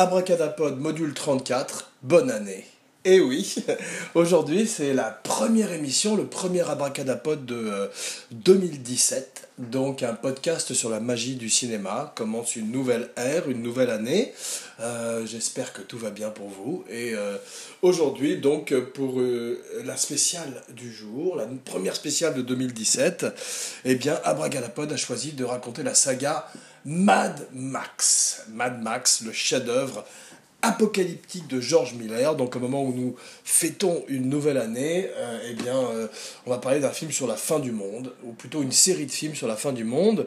Abracadapod module 34, bonne année. Et oui, aujourd'hui c'est la première émission, le premier Abracadapod de 2017, euh, donc un podcast sur la magie du cinéma, commence une nouvelle ère, une nouvelle année. Euh, j'espère que tout va bien pour vous. Et euh, aujourd'hui, donc pour la spéciale du jour, la première spéciale de 2017, eh bien Abracadapod a choisi de raconter la saga Mad Max. Mad Max, le chef-d'œuvre apocalyptique de George Miller. Donc au moment où nous fêtons une nouvelle année, euh, eh bien, euh, on va parler d'un film sur la fin du monde, ou plutôt une série de films sur la fin du monde.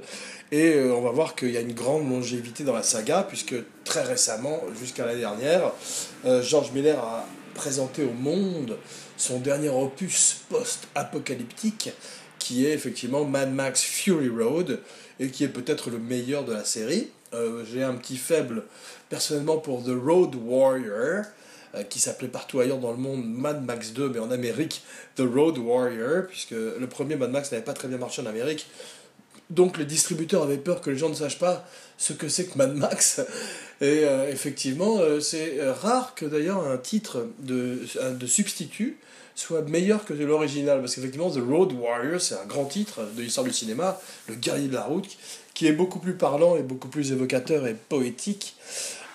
Et euh, on va voir qu'il y a une grande longévité dans la saga, puisque très récemment, jusqu'à l'année dernière, George Miller a présenté au monde son dernier opus post-apocalyptique, qui est effectivement Mad Max Fury Road, et qui est peut-être le meilleur de la série. J'ai un petit faible personnellement pour The Road Warrior, euh, qui s'appelait partout ailleurs dans le monde Mad Max 2, mais en Amérique The Road Warrior, puisque le premier Mad Max n'avait pas très bien marché en Amérique. Donc les distributeurs avaient peur que les gens ne sachent pas ce que c'est que Mad Max. Et euh, effectivement, euh, c'est rare que d'ailleurs un titre de, de substitut soit meilleur que l'original. Parce qu'effectivement, The Road Warrior, c'est un grand titre de l'histoire du cinéma, le guerrier de la route, qui est beaucoup plus parlant et beaucoup plus évocateur et poétique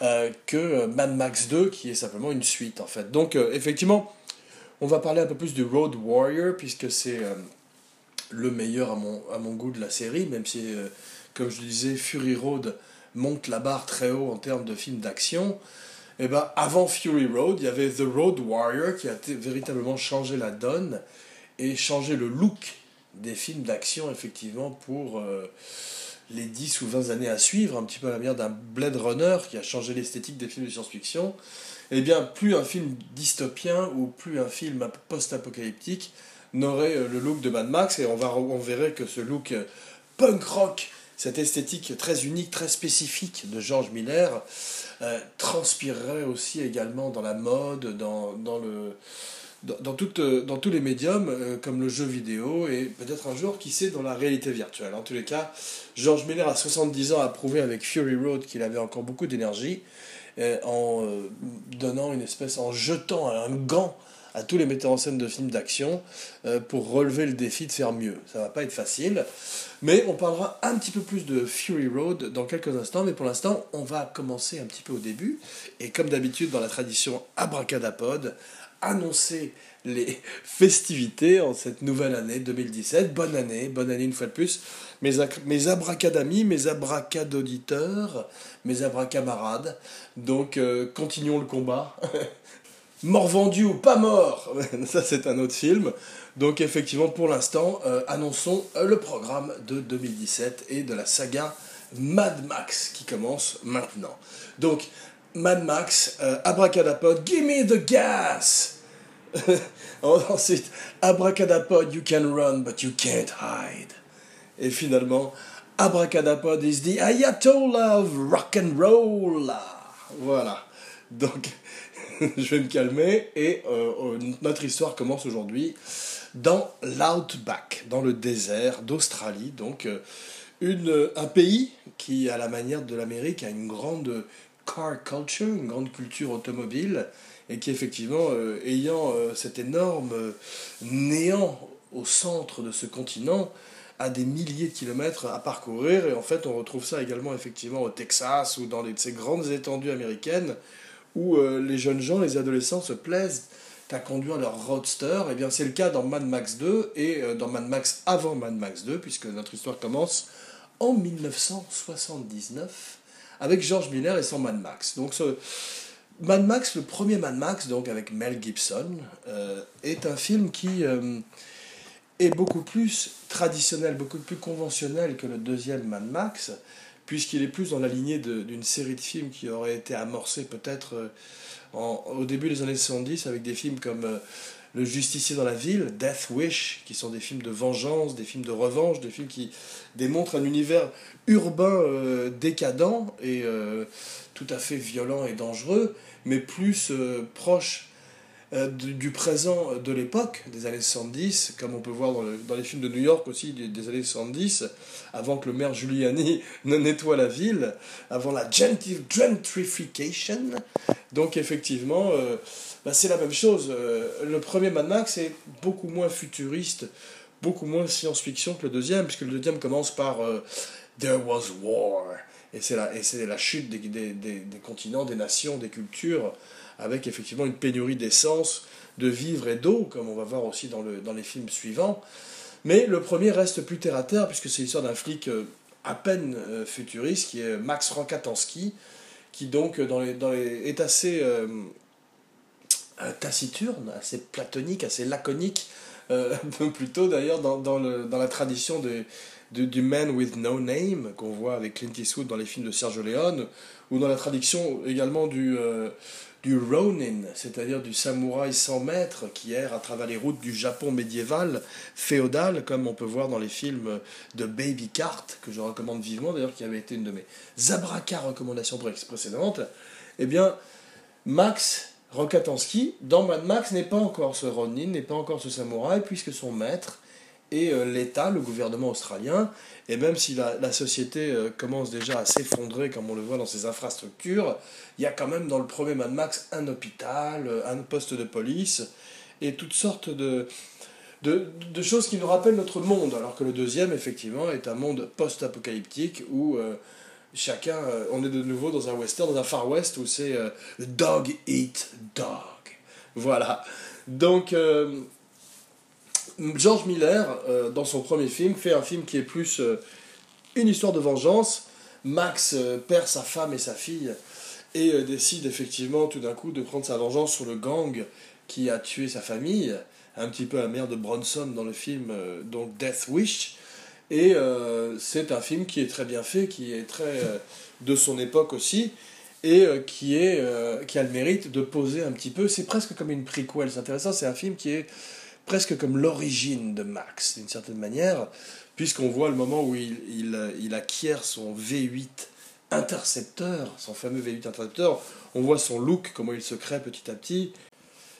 euh, que euh, Mad Max 2, qui est simplement une suite en fait. Donc euh, effectivement, on va parler un peu plus du Road Warrior, puisque c'est le meilleur à mon, à mon goût de la série, même si, comme je disais, Fury Road monte la barre très haut en termes de films d'action. Et eh ben, avant Fury Road, il y avait The Road Warrior qui a véritablement changé la donne et changé le look des films d'action, effectivement, pour les 10 ou 20 années à suivre, un petit peu à la manière d'un Blade Runner qui a changé l'esthétique des films de science-fiction, eh bien, plus un film dystopien ou plus un film post-apocalyptique n'aurait euh, le look de Mad Max, et on, va, on verrait que ce look euh, punk rock, cette esthétique très unique, très spécifique de George Miller, euh, transpirerait aussi également dans la mode, dans, dans le dans, euh, dans tous les médiums, euh, comme le jeu vidéo, et peut-être un jour, qui sait, dans la réalité virtuelle. En tous les cas, George Miller, à 70 ans, a prouvé avec Fury Road qu'il avait encore beaucoup d'énergie, euh, en donnant une espèce, en jetant un gant à tous les metteurs en scène de films d'action pour relever le défi de faire mieux. Ça va pas être facile, mais on parlera un petit peu plus de Fury Road dans quelques instants, mais pour l'instant, on va commencer un petit peu au début, et comme d'habitude dans la tradition abracadapod, annoncer les festivités en cette nouvelle année 2017. Bonne année, bonne année une fois de plus. Mes, mes abracadamis, mes abracadauditeurs, mes abracamarades. Donc euh, continuons le combat. mort vendu ou pas mort? Ça c'est un autre film. Donc effectivement pour l'instant, euh, annonçons euh, le programme de 2017 et de la saga Mad Max qui commence maintenant. Donc Mad Max, euh, Abracadapod, Give me the gas! Ensuite, Abracadapod, You can run, but you can't hide. Et finalement, Abracadapod is the Ayatollah of rock and roll. Voilà. Donc, je vais me calmer et euh, notre histoire commence aujourd'hui dans l'outback, dans le désert d'Australie. Donc, euh, une, un pays qui, à la manière de l'Amérique, a une grande car culture, une grande culture automobile, et qui effectivement, euh, ayant euh, cet énorme euh, néant au centre de ce continent, a des milliers de kilomètres à parcourir, et en fait on retrouve ça également effectivement au Texas ou dans ces grandes étendues américaines, où les jeunes gens, les adolescents se plaisent à conduire leur roadster, et eh bien c'est le cas dans Mad Max 2 et dans Mad Max avant Mad Max 2, puisque notre histoire commence en 1979 avec George Miller et son Mad Max. Donc Mad Max, le premier Mad Max, donc avec Mel Gibson, euh, est un film qui euh, est beaucoup plus traditionnel, beaucoup plus conventionnel que le deuxième Mad Max, puisqu'il est plus dans la lignée d'une série de films qui aurait été amorcée peut-être euh, au début des années 70 avec des films comme le Justicier dans la ville, Death Wish, qui sont des films de vengeance, des films de revanche, des films qui démontrent un univers urbain euh, décadent et euh, tout à fait violent et dangereux, mais plus euh, proche euh, du, présent de l'époque, des années 70, comme on peut voir dans, les films de New York aussi des, années 70, avant que le maire Giuliani ne nettoie la ville, avant la gentrification. Donc effectivement, euh, bah, c'est la même chose. Euh, le premier Mad Max est beaucoup moins futuriste, beaucoup moins science-fiction que le deuxième, puisque le deuxième commence par There was war. Et c'est la, la chute des, des, des continents, des nations, des cultures avec effectivement une pénurie d'essence, de vivres et d'eau, comme on va voir aussi dans, le, dans les films suivants. Mais le premier reste plus terre à terre, puisque c'est l'histoire d'un flic euh, à peine euh, futuriste, qui est Max Rankatansky, qui donc dans les, dans les, est assez euh, taciturne, assez platonique, assez laconique, plutôt d'ailleurs dans, dans, dans, la tradition de, du Man with No Name, qu'on voit avec Clint Eastwood dans les films de Sergio Leone, ou dans la tradition également du du Ronin, c'est-à-dire du samouraï sans maître qui erre à travers les routes du Japon médiéval, féodal, comme on peut voir dans les films de Baby Cart, que je recommande vivement, d'ailleurs, qui avait été une de mes Zabraka recommandations précédentes, eh bien, Max Rokatansky, dans Mad Max, n'est pas encore ce Ronin, n'est pas encore ce samouraï, puisque son maître et euh, l'État, le gouvernement australien, et même si la, société euh, commence déjà à s'effondrer, comme on le voit dans ses infrastructures, il y a quand même dans le premier Mad Max un hôpital, euh, un poste de police, et toutes sortes de, de, choses qui nous rappellent notre monde, alors que le deuxième, effectivement, est un monde post-apocalyptique où chacun, on est de nouveau dans un western, dans un far west, où c'est dog eat dog. Voilà. Donc George Miller, euh, dans son premier film, fait un film qui est plus euh, une histoire de vengeance. Max euh, perd sa femme et sa fille et décide effectivement tout d'un coup de prendre sa vengeance sur le gang qui a tué sa famille, un petit peu la mère de Bronson dans le film donc Death Wish. Et c'est un film qui est très bien fait, qui est très de son époque aussi, et qui, est, qui a le mérite de poser un petit peu. C'est presque comme une prequel, c'est intéressant. C'est un film qui est presque comme l'origine de Max, d'une certaine manière, puisqu'on voit le moment où il, acquiert son V8 intercepteur, son fameux V8 intercepteur, on voit son look, comment il se crée petit à petit.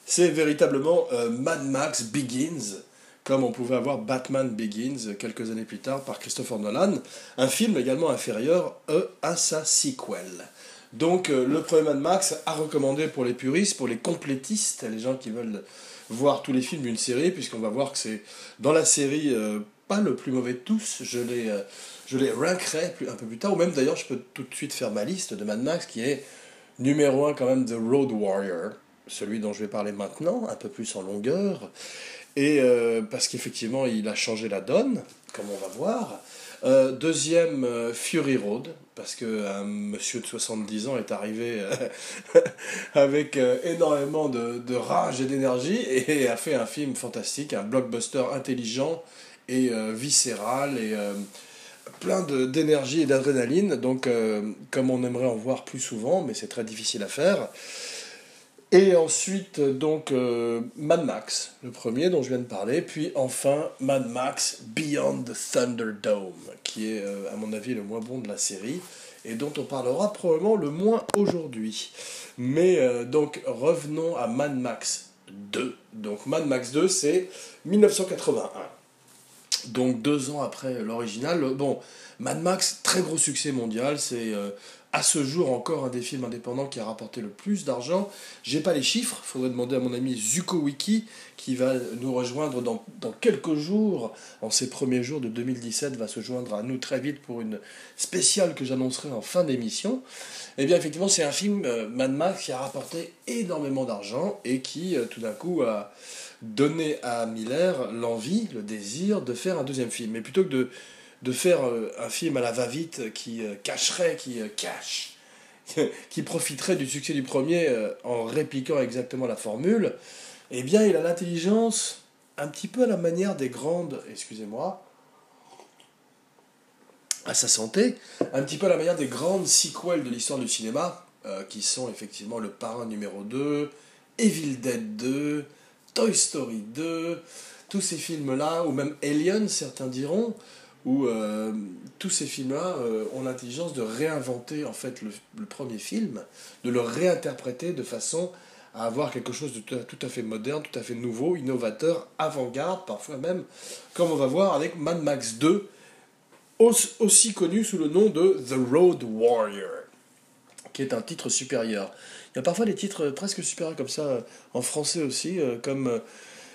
C'est véritablement euh, Mad Max Begins, comme on pouvait avoir Batman Begins quelques années plus tard par Christopher Nolan, un film également inférieur euh, à sa sequel. Donc euh, le premier Mad Max a recommandé pour les puristes, pour les complétistes, les gens qui veulent voir tous les films d'une série, puisqu'on va voir que c'est dans la série euh, pas le plus mauvais de tous. Je les, euh, je les rankerai un peu plus tard, ou même d'ailleurs, je peux tout de suite faire ma liste de Mad Max qui est numéro 1 quand même The Road Warrior, celui dont je vais parler maintenant, un peu plus en longueur. Et euh, parce qu'effectivement, il a changé la donne, comme on va voir. Euh, deuxième, euh, Fury Road, parce qu'un monsieur de 70 ans est arrivé euh, avec énormément de, de, rage et d'énergie et a fait un film fantastique, un blockbuster intelligent et viscéral et plein d'énergie et d'adrénaline, donc comme on aimerait en voir plus souvent, mais c'est très difficile à faire. Et ensuite, donc, euh, Mad Max, le premier dont je viens de parler, puis enfin Mad Max Beyond the Thunderdome, qui est, euh, à mon avis, le moins bon de la série, et dont on parlera probablement le moins aujourd'hui. Mais euh, donc, revenons à Mad Max 2. Donc, Mad Max 2, c'est 1981. Donc, deux ans après l'original. Bon, Mad Max, très gros succès mondial, c'est à ce jour encore un des films indépendants qui a rapporté le plus d'argent. J'ai pas les chiffres, faudrait demander à mon ami ZukoWiki qui va nous rejoindre dans, dans, quelques jours, en ces premiers jours de 2017, va se joindre à nous très vite pour une spéciale que j'annoncerai en fin d'émission. Eh bien effectivement c'est un film euh, Mad Max qui a rapporté énormément d'argent et qui euh, tout d'un coup a donné à Miller l'envie, le désir de faire un deuxième film. Mais plutôt que de de faire euh, un film à la va-vite qui euh, cacherait, qui euh, cache, qui profiterait du succès du premier en répliquant exactement la formule, eh bien il a l'intelligence un petit peu à la manière des grandes, excusez-moi, à sa santé, un petit peu à la manière des grandes sequels de l'histoire du cinéma, qui sont effectivement Le Parrain numéro 2, Evil Dead 2, Toy Story 2, tous ces films-là, ou même Alien, certains diront, où euh, tous ces films-là euh, ont l'intelligence de réinventer en fait le, premier film, de le réinterpréter de façon à avoir quelque chose de tout à fait moderne, tout à fait nouveau, innovateur, avant-garde, parfois même, comme on va voir avec Mad Max 2, aussi connu sous le nom de The Road Warrior, qui est un titre supérieur. Il y a parfois des titres presque supérieurs comme ça en français aussi, euh, comme euh,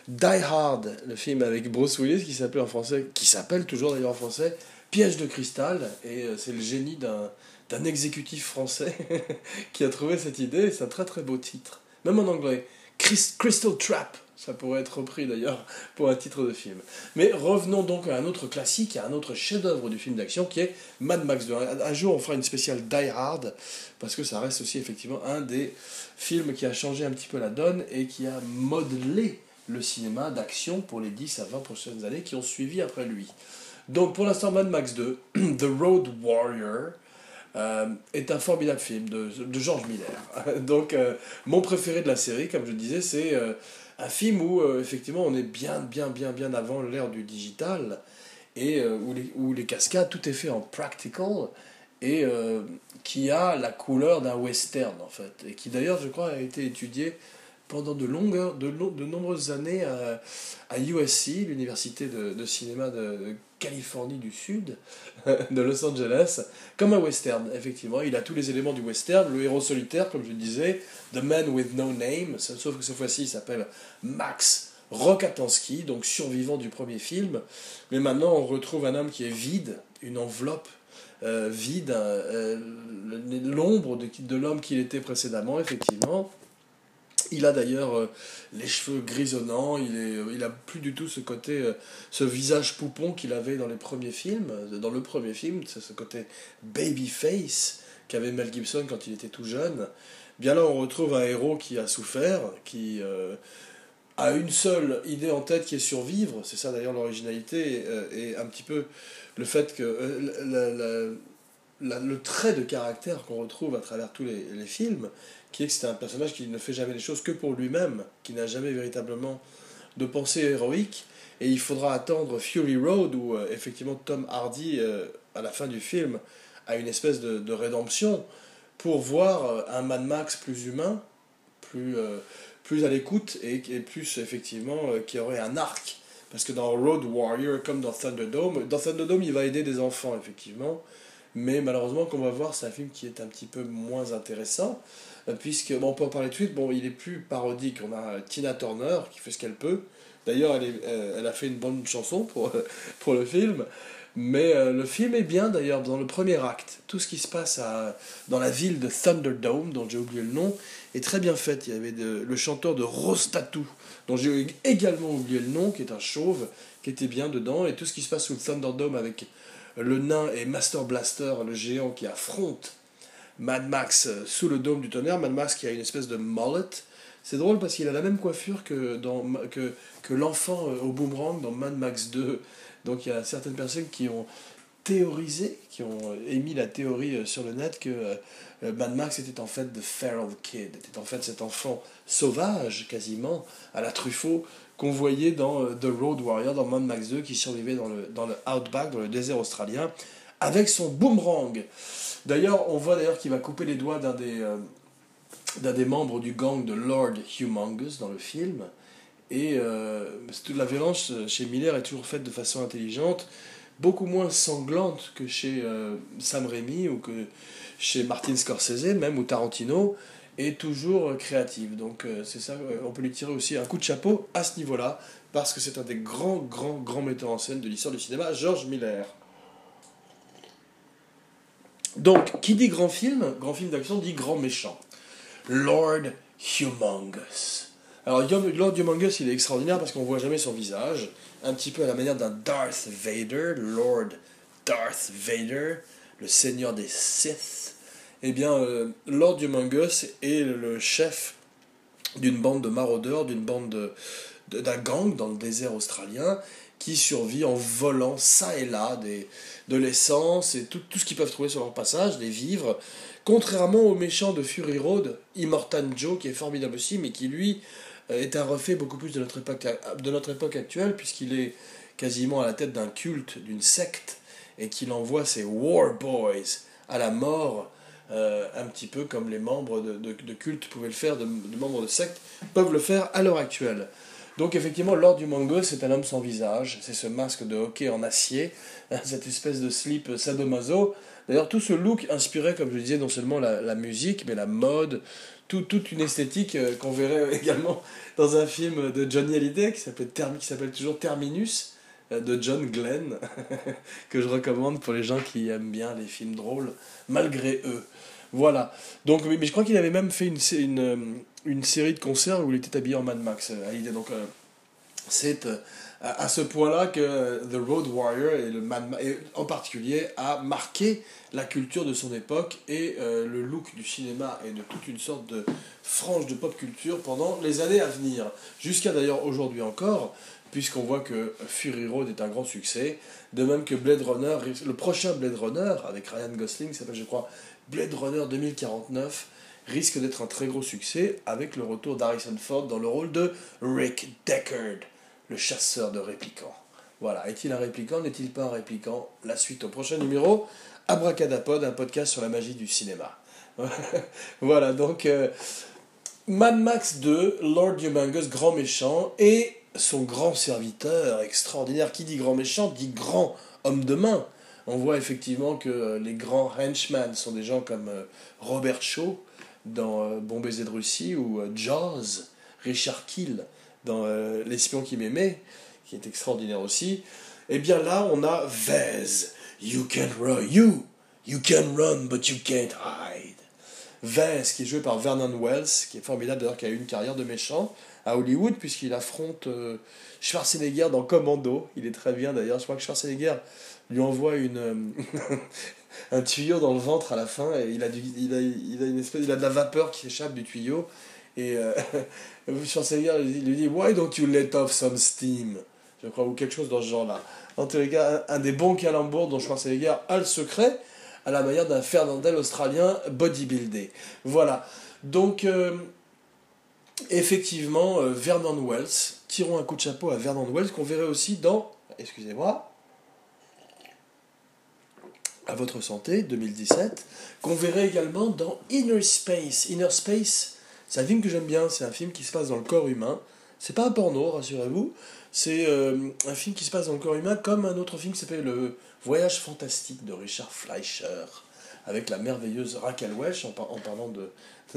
Die Hard, le film avec Bruce Willis qui s'appelle en français, qui s'appelle toujours d'ailleurs en français Piège de cristal, et euh, c'est le génie d'un exécutif français qui a trouvé cette idée. C'est un très très beau titre, même en anglais. Crystal Trap, ça pourrait être repris d'ailleurs pour un titre de film. Mais revenons donc à un autre classique, à un autre chef-d'œuvre du film d'action qui est Mad Max 2. Un jour, on fera une spéciale Die Hard parce que ça reste aussi effectivement un des films qui a changé un petit peu la donne et qui a modelé le cinéma d'action pour les 10 à 20 prochaines années qui ont suivi après lui. Donc pour l'instant, Mad Max 2, The Road Warrior, euh, est un formidable film de, de George Miller. Donc euh, mon préféré de la série, comme je disais, c'est euh, un film où effectivement on est bien, bien, bien, bien avant l'ère du digital et où les, où, les, cascades, tout est fait en practical et qui a la couleur d'un western en fait. Et qui d'ailleurs, je crois, a été étudié pendant de, longues, de, de nombreuses années à, à USC, l'université de, de, cinéma de, Californie du Sud, de Los Angeles, comme un western, effectivement. Il a tous les éléments du western, le héros solitaire, comme je disais, The Man with No Name, sauf que cette fois-ci il s'appelle Max Rokatansky, donc survivant du premier film. Mais maintenant on retrouve un homme qui est vide, une enveloppe euh, vide, euh, l'ombre de, de l'homme qu'il était précédemment, effectivement. Il a d'ailleurs euh, les cheveux grisonnants, il, est, euh, il a plus du tout ce côté, euh, ce visage poupon qu'il avait dans les premiers films. Dans le premier film, ce côté baby face qu'avait Mel Gibson quand il était tout jeune. Bien là, on retrouve un héros qui a souffert, qui a une seule idée en tête qui est survivre. C'est ça d'ailleurs l'originalité et, un petit peu le fait que le trait de caractère qu'on retrouve à travers tous les, films, qui est que c'est un personnage qui ne fait jamais les choses que pour lui-même, qui n'a jamais véritablement de pensée héroïque. Et il faudra attendre Fury Road, où euh, effectivement Tom Hardy, euh, à la fin du film, a une espèce de, de rédemption, pour voir euh, un Mad Max plus humain, plus, plus à l'écoute, et, et, plus effectivement qui aurait un arc. Parce que dans Road Warrior, comme dans Thunderdome, dans Thunderdome, il va aider des enfants, effectivement. Mais malheureusement, comme on va voir, c'est un film qui est un petit peu moins intéressant. Euh, puisque, on peut en parler tout de suite, bon, il est plus parodique. On a Tina Turner qui fait ce qu'elle peut. D'ailleurs, elle, euh, elle, a fait une bonne chanson pour, pour le film. Mais euh, le film est bien d'ailleurs dans le premier acte. Tout ce qui se passe dans la ville de Thunderdome, dont j'ai oublié le nom, est très bien fait. Il y avait le chanteur de Tattoo, dont j'ai également oublié le nom, qui est un chauve, qui était bien dedans. Et tout ce qui se passe sous Thunderdome avec le nain et Master Blaster, le géant qui affronte Mad Max euh, sous le dôme du tonnerre, Mad Max qui a une espèce de mullet. C'est drôle parce qu'il a la même coiffure que, que l'enfant euh, au boomerang dans Mad Max 2. Donc il y a certaines personnes qui ont théorisé, qui ont euh, émis la théorie sur le net que Mad Max était en fait The Feral Kid, était en fait cet enfant sauvage quasiment à la Truffaut qu'on voyait dans The Road Warrior, dans Mad Max 2, qui survivait dans le, dans le Outback, dans le désert australien, avec son boomerang. D'ailleurs, on voit d'ailleurs qu'il va couper les doigts d'un des, euh, des membres du gang de Lord Humongous dans le film. Et euh, toute la violence euh, chez Miller est toujours faite de façon intelligente, beaucoup moins sanglante que chez Sam Raimi ou que chez Martin Scorsese, même ou Tarantino, et toujours créative. Donc c'est ça, on peut lui tirer aussi un coup de chapeau à ce niveau-là, parce que c'est un des grands, grands, grands metteurs en scène de l'histoire du cinéma, George Miller. Donc, qui dit grand film, grand film d'action, dit grand méchant. Lord Humongous. Alors, Lord Humongous, il est extraordinaire parce qu'on voit jamais son visage. Un petit peu à la manière d'un Darth Vader, Lord Darth Vader, le seigneur des Sith. Eh bien, euh, Lord Humongous est le chef d'une bande de maraudeurs, d'une bande d'un gang dans le désert australien qui survit en volant ça et là des, de l'essence et tout, ce qu'ils peuvent trouver sur leur passage, des vivres. Contrairement au méchant de Fury Road, Immortan Joe, qui est formidable aussi, mais qui lui euh, est un reflet beaucoup plus de notre époque, de notre époque actuelle, puisqu'il est quasiment à la tête d'un culte, d'une secte, et qu'il envoie ses War Boys à la mort euh, un petit peu comme les membres de, de, culte pouvaient le faire, de, membres de secte peuvent le faire à l'heure actuelle. Donc effectivement, Lord du Mango, c'est un homme sans visage, c'est ce masque de hockey en acier, cette espèce de slip sadomaso. D'ailleurs, tout ce look inspirait, comme je disais, non seulement la, musique, mais la mode, toute une esthétique euh, qu'on verrait également dans un film de Johnny Hallyday qui s'appelle toujours Terminus, euh, de John Glenn, que je recommande pour les gens qui aiment bien les films drôles, malgré eux. Voilà. Donc, mais je crois qu'il avait même fait une, une, euh, une, série de concerts où il était habillé en Mad Max. Donc, c'est à ce point-là que The Road Warrior et, le en particulier a marqué la culture de son époque et euh, le look du cinéma et de toute une sorte de frange de pop culture pendant les années à venir. Jusqu'à d'ailleurs aujourd'hui encore, puisqu'on voit que Fury Road est un grand succès, de même que Blade Runner, le prochain Blade Runner avec Ryan Gosling, s'appelle je crois Blade Runner 2049, risque d'être un très gros succès avec le retour d'Harrison Ford dans le rôle de Rick Deckard le chasseur de réplicants. Voilà, est-il un répliquant, n'est-il pas un répliquant? La suite au prochain numéro, Abracadapod, un podcast sur la magie du cinéma. voilà, donc euh, Mad Max 2, Lord Humongous, grand méchant, et son grand serviteur extraordinaire. Qui dit grand méchant dit grand homme de main. On voit effectivement que les grands henchmen sont des gens comme euh, Robert Shaw dans euh, Bon baiser de Russie ou Jaws, Richard Kill dans euh, L'espion qui m'aimait, qui est extraordinaire aussi, et eh bien là, on a Vez. You can run, you, you can run, but you can't hide. Vez, qui est joué par Vernon Wells, qui est formidable d'ailleurs, qui a eu une carrière de méchant à Hollywood, puisqu'il affronte euh, Schwarzenegger dans Commando. Il est très bien d'ailleurs. Je crois que Schwarzenegger lui envoie une, euh, un tuyau dans le ventre à la fin, et il a, il a, il a, une espèce, il a de la vapeur qui échappe du tuyau, et euh, Schwarzenegger il lui dit Why don't you let off some steam? Je crois, ou quelque chose dans ce genre-là. En tous les cas, un, des bons calembours dont Schwarzenegger a le secret, à la manière d'un Fernandel australien bodybuildé. Voilà. Donc, euh, effectivement, euh, Vernon Wells, tirons un coup de chapeau à Vernon Wells, qu'on verrait aussi dans, excusez-moi, à votre santé, 2017, qu'on verrait également dans Inner Space. Inner Space, c'est un film que j'aime bien, c'est un film qui se passe dans le corps humain. C'est pas un porno, rassurez-vous. C'est euh, un film qui se passe dans le corps humain comme un autre film qui s'appelle Le Voyage fantastique de Richard Fleischer, avec la merveilleuse Raquel Welch, en, parlant de,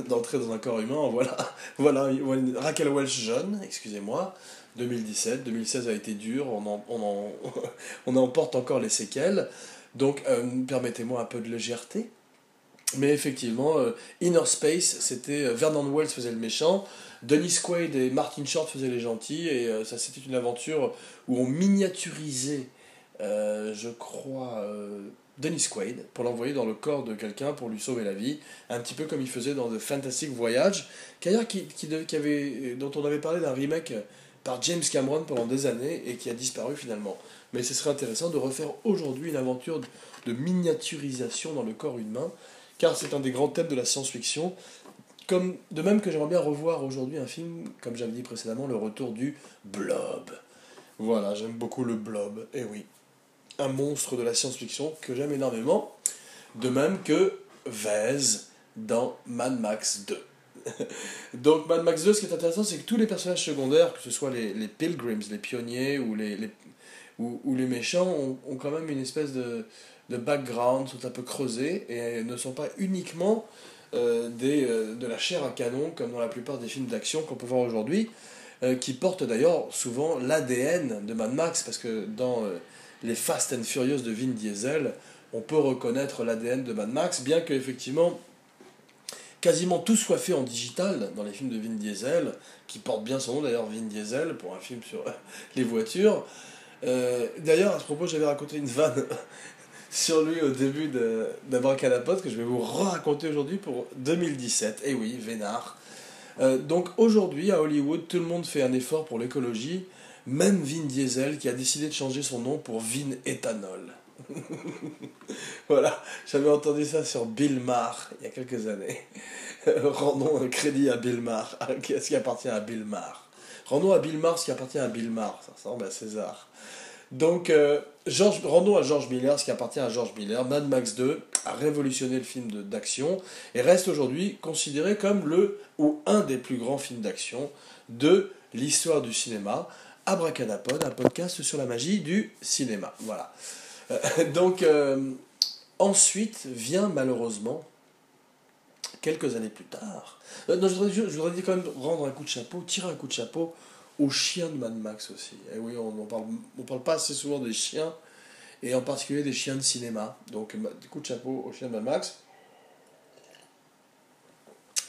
d'entrer dans un corps humain. Voilà, voilà Raquel Welch jeune, excusez-moi. 2017, 2016 a été dur, on en, on en, on en encore les séquelles. Donc, euh, permettez-moi un peu de légèreté. Mais effectivement, euh, Inner Space, c'était euh, Vernon Wells faisait le méchant, Dennis Quaid et Martin Short faisaient les gentils, et ça c'était une aventure où on miniaturisait, je crois, Dennis Quaid pour l'envoyer dans le corps de quelqu'un pour lui sauver la vie, un petit peu comme il faisait dans The Fantastic Voyage, qui, qui avait, dont on avait parlé d'un remake par James Cameron pendant des années et qui a disparu finalement. Mais ce serait intéressant de refaire aujourd'hui une aventure de miniaturisation dans le corps humain car c'est un des grands thèmes de la science-fiction. Comme, de même que j'aimerais bien revoir aujourd'hui un film, comme j'avais dit précédemment, le retour du blob. Voilà, j'aime beaucoup le blob, et eh oui. Un monstre de la science-fiction que j'aime énormément, de même que Vez dans Mad Max 2. Donc Mad Max 2, ce qui est intéressant, c'est que tous les personnages secondaires, que ce soit les, pilgrims, les pionniers ou les ou, ou, les méchants, ont, quand même une espèce de, de background sont un peu creusés et ne sont pas uniquement euh, des, euh, de la chair à canon comme dans la plupart des films d'action qu'on peut voir aujourd'hui, euh, qui portent d'ailleurs souvent l'ADN de Mad Max, parce que dans les Fast and Furious de Vin Diesel, on peut reconnaître l'ADN de Mad Max, bien que effectivement quasiment tout soit fait en digital dans les films de Vin Diesel, qui portent bien son nom d'ailleurs, Vin Diesel, pour un film sur les voitures. D'ailleurs, à ce propos, j'avais raconté une vanne sur lui au début d'Abracadapod que je vais vous raconter aujourd'hui pour 2017. Et eh oui, Vénard. Euh, donc aujourd'hui, à Hollywood, tout le monde fait un effort pour l'écologie, même Vin Diesel qui a décidé de changer son nom pour Vin Ethanol. voilà, j'avais entendu ça sur Bill Maher il y a quelques années. Rendons un crédit à Bill Maher, ce qui appartient à Bill Maher. Rendons à Bill Maher ce qui appartient à Bill Maher, ça ressemble à César. Donc, euh, George, rendons à George Miller ce qui appartient à George Miller. Mad Max 2 a révolutionné le film d'action et reste aujourd'hui considéré comme le ou un des plus grands films d'action de l'histoire du cinéma. Abracadapod, un podcast sur la magie du cinéma. Voilà. Euh, donc, euh, ensuite vient malheureusement, quelques années plus tard, je voudrais, je voudrais quand même rendre un coup de chapeau, tirer un coup de chapeau aux chiens de Mad Max aussi. Et oui, on ne parle, on parle pas assez souvent des chiens, et en particulier des chiens de cinéma. Donc, coup de chapeau aux chiens de Mad Max,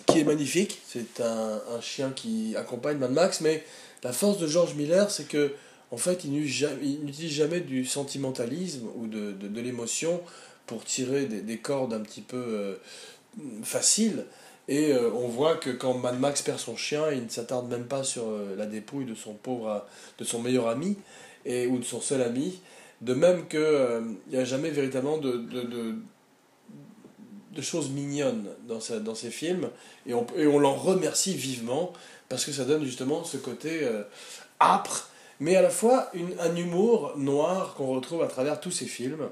qui est magnifique. C'est un, un, chien qui accompagne Mad Max, mais la force de George Miller, c'est que en fait, il n'utilise jamais du sentimentalisme ou de, de, l'émotion pour tirer des, des, cordes un petit peu euh, faciles. Et euh, on voit que quand Mad Max perd son chien, il ne s'attarde même pas sur euh, la dépouille de son pauvre, de son meilleur ami et, ou de son seul ami. De même qu'il euh, n'y a jamais véritablement de, de, de, choses mignonnes dans, sa, dans ses films. Et on, et on l'en remercie vivement parce que ça donne justement ce côté âpre, mais à la fois une, un humour noir qu'on retrouve à travers tous ses films.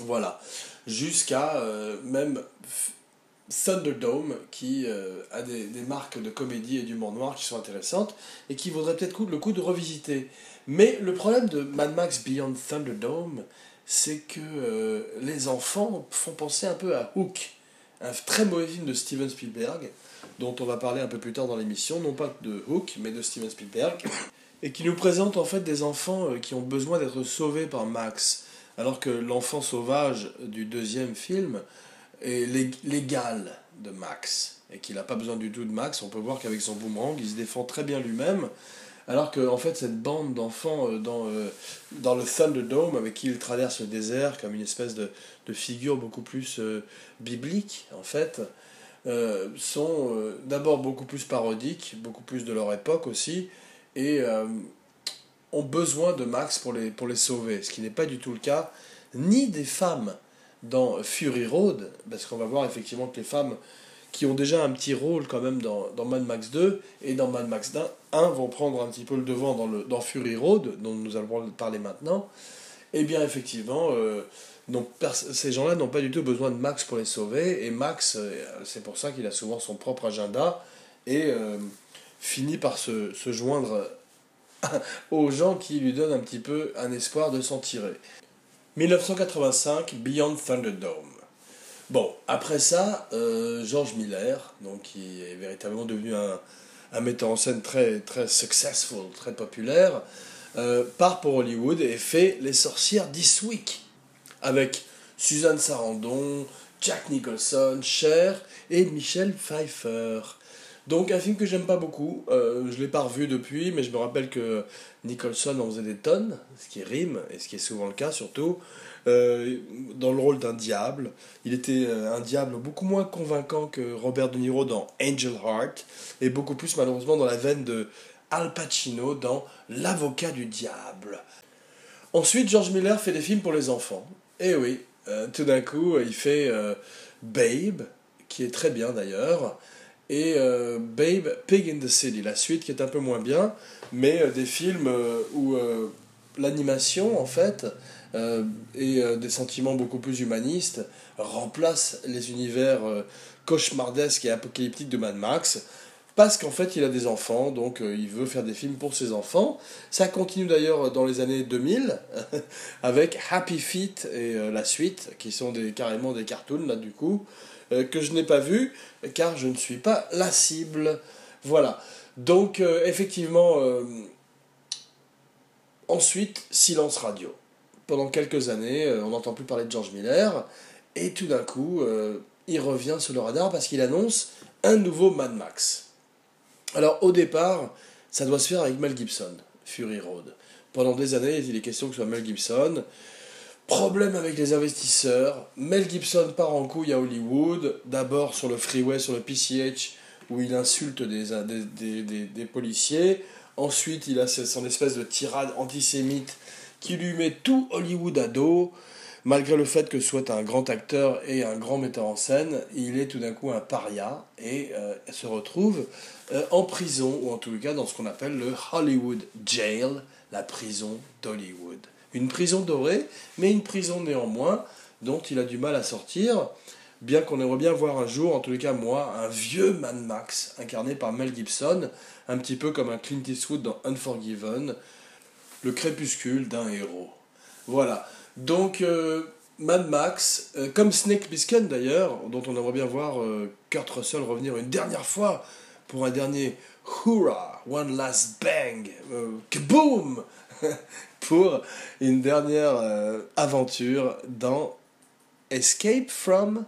Voilà. Jusqu'à même Thunderdome, qui euh, a des, marques de comédie et d'humour noir qui sont intéressantes et qui vaudrait peut-être le coup de revisiter. Mais le problème de Mad Max Beyond Thunderdome, c'est que euh, les enfants font penser un peu à Hook, un très mauvais film de Steven Spielberg, dont on va parler un peu plus tard dans l'émission, non pas de Hook, mais de Steven Spielberg, et qui nous présente en fait des enfants euh, qui ont besoin d'être sauvés par Max, alors que l'enfant sauvage du deuxième film est l'égal de Max et qu'il n'a pas besoin du tout de Max. On peut voir qu'avec son boomerang, il se défend très bien lui-même. Alors que en fait, cette bande d'enfants euh, dans, euh, dans le Thunderdome, avec qui il traverse le désert comme une espèce de, de figure beaucoup plus euh, biblique, en fait, sont d'abord beaucoup plus parodiques, beaucoup plus de leur époque aussi, et ont besoin de Max pour les, pour les sauver, ce qui n'est pas du tout le cas ni des femmes dans Fury Road, parce qu'on va voir effectivement que les femmes qui ont déjà un petit rôle quand même dans, dans Mad Max 2 et dans Mad Max 1 vont prendre un petit peu le devant dans, le, dans Fury Road, dont nous allons parler maintenant, et eh bien effectivement, euh, donc, ces gens-là n'ont pas du tout besoin de Max pour les sauver, et Max, euh, c'est pour ça qu'il a souvent son propre agenda, et euh, finit par se, se joindre aux gens qui lui donnent un petit peu un espoir de s'en tirer. 1985, Beyond Thunderdome. Bon, après ça, euh, George Miller, donc, qui est véritablement devenu un, metteur en scène très, très successful, très populaire, euh, part pour Hollywood et fait Les Sorcières d'Eastwick, avec Suzanne Sarandon, Jack Nicholson, Cher et Michelle Pfeiffer. Donc un film que j'aime pas beaucoup, euh, je l'ai pas revu depuis, mais je me rappelle que Nicholson en faisait des tonnes, ce qui rime, et ce qui est souvent le cas surtout, euh, dans le rôle d'un diable. Il était euh, un diable beaucoup moins convaincant que Robert De Niro dans Angel Heart, et beaucoup plus malheureusement dans la veine de Al Pacino dans L'avocat du diable. Ensuite, George Miller fait des films pour les enfants. Et oui, euh, tout d'un coup, il fait Babe, qui est très bien d'ailleurs et euh, Babe, Pig in the City, la suite qui est un peu moins bien, mais euh, des films euh, où l'animation, en fait, et des sentiments beaucoup plus humanistes remplacent les univers cauchemardesques et apocalyptiques de Mad Max, parce qu'en fait il a des enfants, donc il veut faire des films pour ses enfants. Ça continue d'ailleurs dans les années 2000, avec Happy Feet et la suite, qui sont des, carrément des cartoons, là du coup. Euh, que je n'ai pas vu, car je ne suis pas la cible. Voilà. Donc, euh, effectivement, euh, ensuite, silence radio. Pendant quelques années, on n'entend plus parler de George Miller, et tout d'un coup, il revient sur le radar parce qu'il annonce un nouveau Mad Max. Alors, au départ, ça doit se faire avec Mel Gibson, Fury Road. Pendant des années, il est question que ce soit Mel Gibson. Problème avec les investisseurs. Mel Gibson part en couille à Hollywood, d'abord sur le freeway, sur le PCH, où il insulte des, des, des, des, policiers. Ensuite, il a son espèce de tirade antisémite qui lui met tout Hollywood à dos. Malgré le fait que soit un grand acteur et un grand metteur en scène, il est tout d'un coup un paria et euh, se retrouve euh, en prison, ou en tout cas dans ce qu'on appelle le Hollywood Jail, la prison d'Hollywood. Une prison dorée, mais une prison néanmoins dont il a du mal à sortir, bien qu'on aimerait bien voir un jour, en tous les cas moi, un vieux Mad Max incarné par Mel Gibson, un petit peu comme un Clint Eastwood dans Unforgiven, le crépuscule d'un héros. Voilà. Donc, euh, Mad Max, euh, comme Snake Plissken d'ailleurs, dont on aimerait bien voir euh, Kurt Russell revenir une dernière fois pour un dernier Hurrah, One Last Bang, Kaboom pour une dernière aventure dans Escape from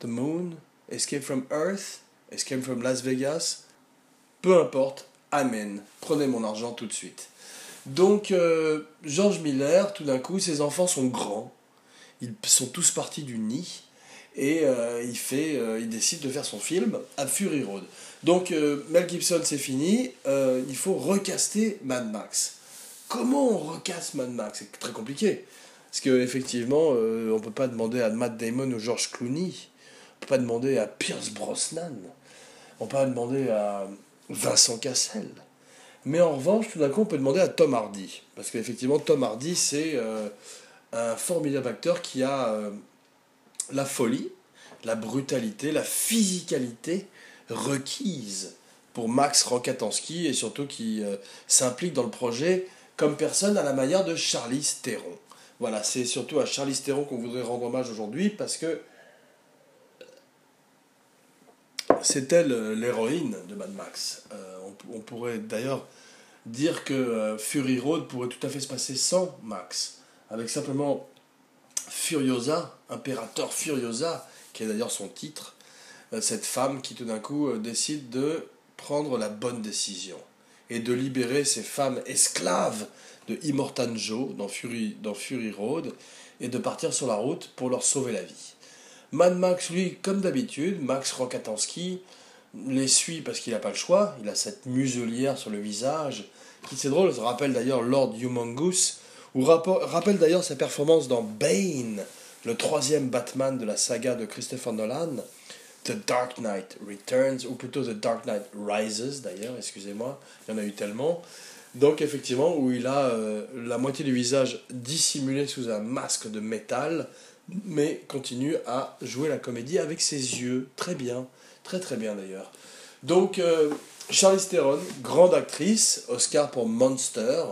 the Moon, Escape from Earth, Escape from Las Vegas, peu importe, Amen. Prenez mon argent tout de suite. Donc, euh, George Miller, tout d'un coup, ses enfants sont grands. Ils sont tous partis du nid. Et euh, il, euh, il décide de faire son film à Fury Road. Donc, Mel Gibson, c'est fini. il faut recaster Mad Max. Comment on recaste Mad Max? C'est très compliqué. Parce qu'effectivement, on ne peut pas demander à Matt Damon ou George Clooney. On peut pas demander à Pierce Brosnan. On peut pas demander à Vincent Cassel. Mais en revanche, tout d'un coup, on peut demander à Tom Hardy. Parce qu'effectivement, Tom Hardy, c'est euh, un formidable acteur qui a euh, la folie, la brutalité, la physicalité requise pour Max Rokatansky et surtout qui euh, s'implique dans le projet comme personne à la manière de Charlize Theron. Voilà, c'est surtout à Charlize Theron qu'on voudrait rendre hommage aujourd'hui parce que c'est elle l'héroïne de Mad Max. on, pourrait d'ailleurs dire que euh, Fury Road pourrait tout à fait se passer sans Max, avec simplement Furiosa, impérateur Furiosa, qui est d'ailleurs son titre, euh, cette femme qui tout d'un coup euh, décide de prendre la bonne décision et de libérer ces femmes esclaves de Immortan Joe dans Fury, dans Fury Road et de partir sur la route pour leur sauver la vie. Mad Max, lui, comme d'habitude, Max Rokatansky, les suit parce qu'il n'a pas le choix. Il a cette muselière sur le visage, qui c'est drôle, ça rappelle d'ailleurs Lord Humongous, ou rappelle d'ailleurs sa performance dans Bane, le troisième Batman de la saga de Christopher Nolan, The Dark Knight Returns, ou plutôt The Dark Knight Rises d'ailleurs, excusez-moi, il y en a eu tellement. Donc effectivement, où il a euh, la moitié du visage dissimulé sous un masque de métal, mais continue à jouer la comédie avec ses yeux. Très bien. Très très bien d'ailleurs. Donc, euh, Charlize grande actrice, Oscar pour Monster,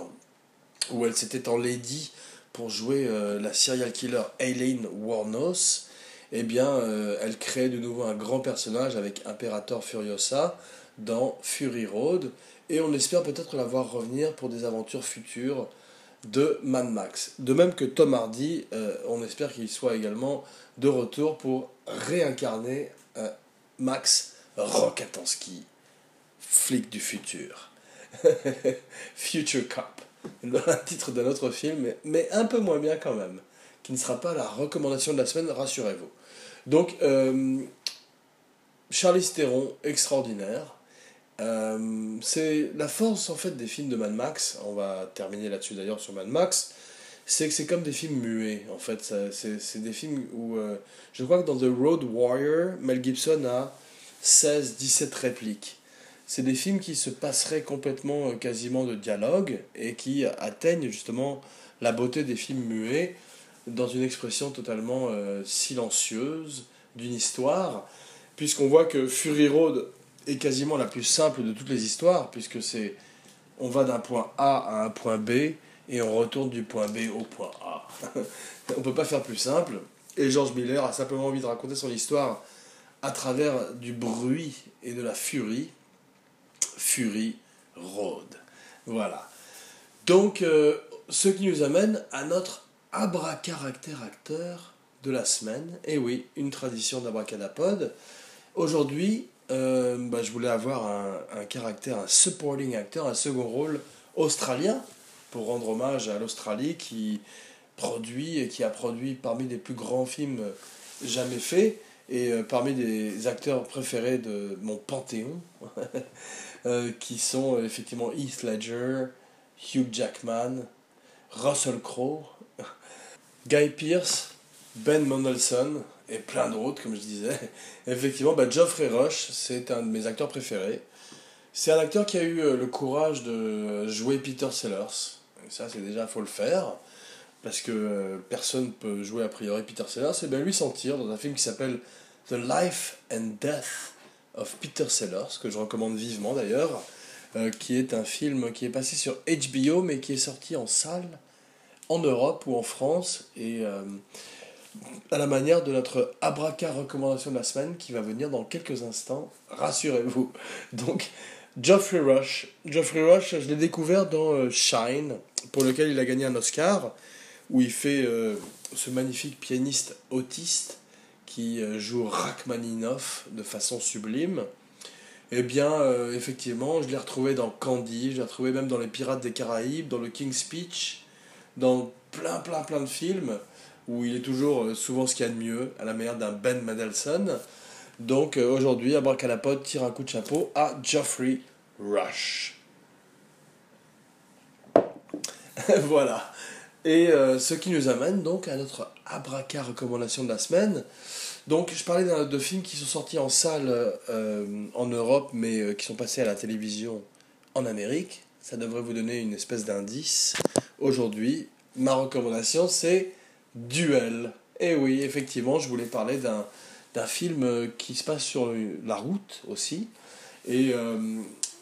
où elle s'était en lady pour jouer euh, la serial killer Aileen Warnos. Eh bien, euh, elle crée de nouveau un grand personnage avec Imperator Furiosa dans Fury Road. Et on espère peut-être la voir revenir pour des aventures futures de Mad Max. De même que Tom Hardy, on espère qu'il soit également de retour pour réincarner Max Rokatansky, flic du futur. Future Cop, un titre de notre film, mais, un peu moins bien quand même, qui ne sera pas la recommandation de la semaine, rassurez-vous. Donc, euh, Charlie Theron, extraordinaire. Euh, c'est la force en fait des films de Mad Max. On va terminer là-dessus d'ailleurs sur Mad Max c'est que c'est comme des films muets, en fait. C'est des films où. Euh, je crois que dans The Road Warrior, Mel Gibson a 16-17 répliques. C'est des films qui se passeraient complètement, quasiment de dialogue, et qui atteignent justement la beauté des films muets dans une expression totalement euh, silencieuse d'une histoire, puisqu'on voit que Fury Road est quasiment la plus simple de toutes les histoires, puisque c'est. On va d'un point A à un point B et on retourne du point B au point A. on ne peut pas faire plus simple. Et George Miller a simplement envie de raconter son histoire à travers du bruit et de la furie. Fury Road. Voilà. Donc, euh, ce qui nous amène à notre abracaractère acteur de la semaine. Et oui, une tradition d'abracadapod. Aujourd'hui, euh, bah, je voulais avoir un, caractère, un supporting acteur, un second rôle australien pour rendre hommage à l'Australie qui produit et qui a produit parmi les plus grands films jamais faits et euh, parmi les acteurs préférés de mon panthéon euh, qui sont effectivement Heath Ledger, Hugh Jackman, Russell Crowe, Guy Pearce, Ben Mendelsohn et plein d'autres comme je disais. Effectivement, bah, Geoffrey Rush, c'est un de mes acteurs préférés. C'est un acteur qui a eu le courage de jouer Peter Sellers, ça c'est déjà, faut le faire, parce que euh, personne ne peut jouer a priori Peter Sellers, et bien lui s'en tire dans un film qui s'appelle The Life and Death of Peter Sellers, que je recommande vivement d'ailleurs, euh, qui est un film qui est passé sur HBO, mais qui est sorti en salle en Europe ou en France, et euh, à la manière de notre abraca recommandation de la semaine qui va venir dans quelques instants, rassurez-vous. Donc, Geoffrey Rush. Geoffrey Rush, je l'ai découvert dans euh, Shine, pour lequel il a gagné un Oscar, où il fait euh, ce magnifique pianiste autiste qui joue Rachmaninoff de façon sublime. Eh bien, effectivement, je l'ai retrouvé dans Candy, je l'ai retrouvé même dans Les Pirates des Caraïbes, dans le King's Speech, dans plein, plein, plein de films où il est toujours souvent ce qu'il y a de mieux, à la manière d'un Ben Mendelsohn. Donc euh, aujourd'hui, Abracadapod tire un coup de chapeau à Geoffrey Rush. voilà. Et euh, ce qui nous amène donc à notre abraca recommandation de la semaine. Donc je parlais de films qui sont sortis en salle euh, en Europe mais qui sont passés à la télévision en Amérique. Ça devrait vous donner une espèce d'indice. Aujourd'hui, ma recommandation c'est Duel. Et oui, effectivement, je voulais parler d'un film qui se passe sur la route aussi, et euh,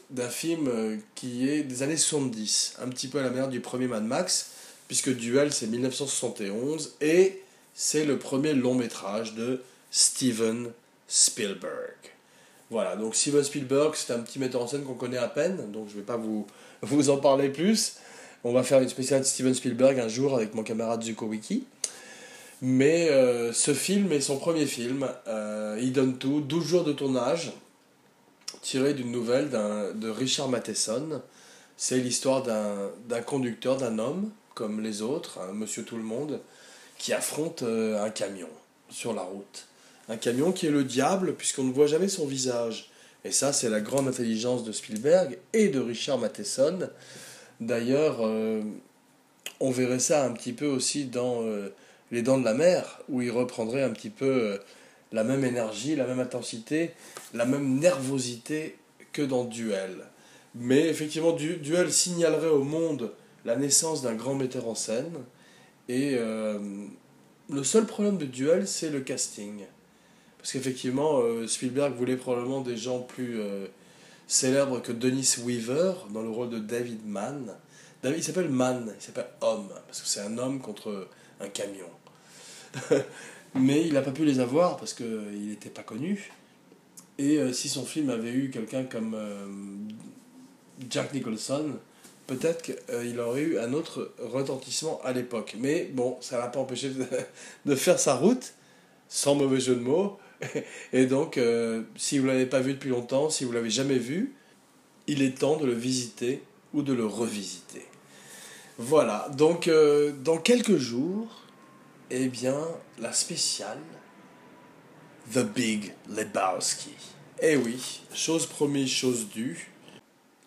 d'un film qui est des années 70, un petit peu à la manière du premier Mad Max, puisque Duel c'est 1971, et c'est le premier long métrage de Steven Spielberg. Voilà, donc Steven Spielberg, c'est un petit metteur en scène qu'on connaît à peine, donc je ne vais pas vous, en parler plus. On va faire une spéciale de Steven Spielberg un jour avec mon camarade Zuko Wiki. Mais euh, ce film est son premier film. Euh, il donne tout, 12 jours de tournage, tiré d'une nouvelle de Richard Matheson. C'est l'histoire d'un conducteur, d'un homme, comme les autres, monsieur tout le monde, qui affronte euh, un camion sur la route. Un camion qui est le diable, puisqu'on ne voit jamais son visage. Et ça, c'est la grande intelligence de Spielberg et de Richard Matheson. D'ailleurs, on verrait ça un petit peu aussi dans les Dents de la Mer, où il reprendrait un petit peu euh, la même énergie, la même intensité, la même nervosité que dans Duel. Mais effectivement, Duel signalerait au monde la naissance d'un grand metteur en scène. Et euh, le seul problème de Duel, c'est le casting. Parce qu'effectivement, euh, Spielberg voulait probablement des gens plus célèbres que Dennis Weaver dans le rôle de David Mann. il s'appelle Mann, il s'appelle Homme, parce que c'est un homme contre un camion. mais il n'a pas pu les avoir parce qu'il n'était pas connu. Et euh, si son film avait eu quelqu'un comme euh, Jack Nicholson, peut-être qu'il aurait eu un autre retentissement à l'époque. Mais bon, ça l'a pas empêché de, faire sa route, sans mauvais jeu de mots. Et donc, euh, si vous ne l'avez pas vu depuis longtemps, si vous ne l'avez jamais vu, il est temps de le visiter ou de le revisiter. Voilà, donc dans quelques jours, eh bien, la spéciale The Big Lebowski. Eh oui, chose promise, chose due.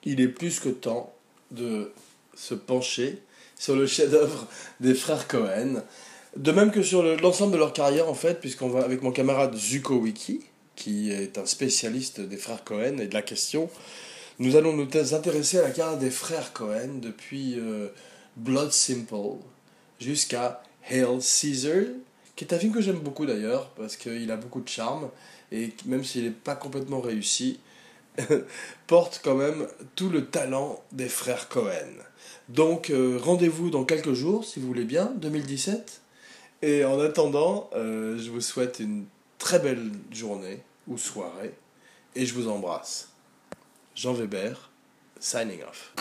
Il est plus que temps de se pencher sur le chef-d'œuvre des frères Cohen. De même que sur l'ensemble de leur carrière, en fait, puisqu'on va avec mon camarade Zuko Wiki, qui est un spécialiste des frères Cohen et de la question, nous allons nous intéresser à la carrière des frères Cohen depuis euh, Blood Simple jusqu'à Hail Caesar, qui est un film que j'aime beaucoup d'ailleurs, parce qu'il a beaucoup de charme, et même s'il n'est pas complètement réussi, porte quand même tout le talent des frères Cohen. Donc euh, rendez-vous dans quelques jours, si vous voulez bien, 2017. Et en attendant, euh, je vous souhaite une très belle journée ou soirée, et je vous embrasse. Jean Weber, signing off.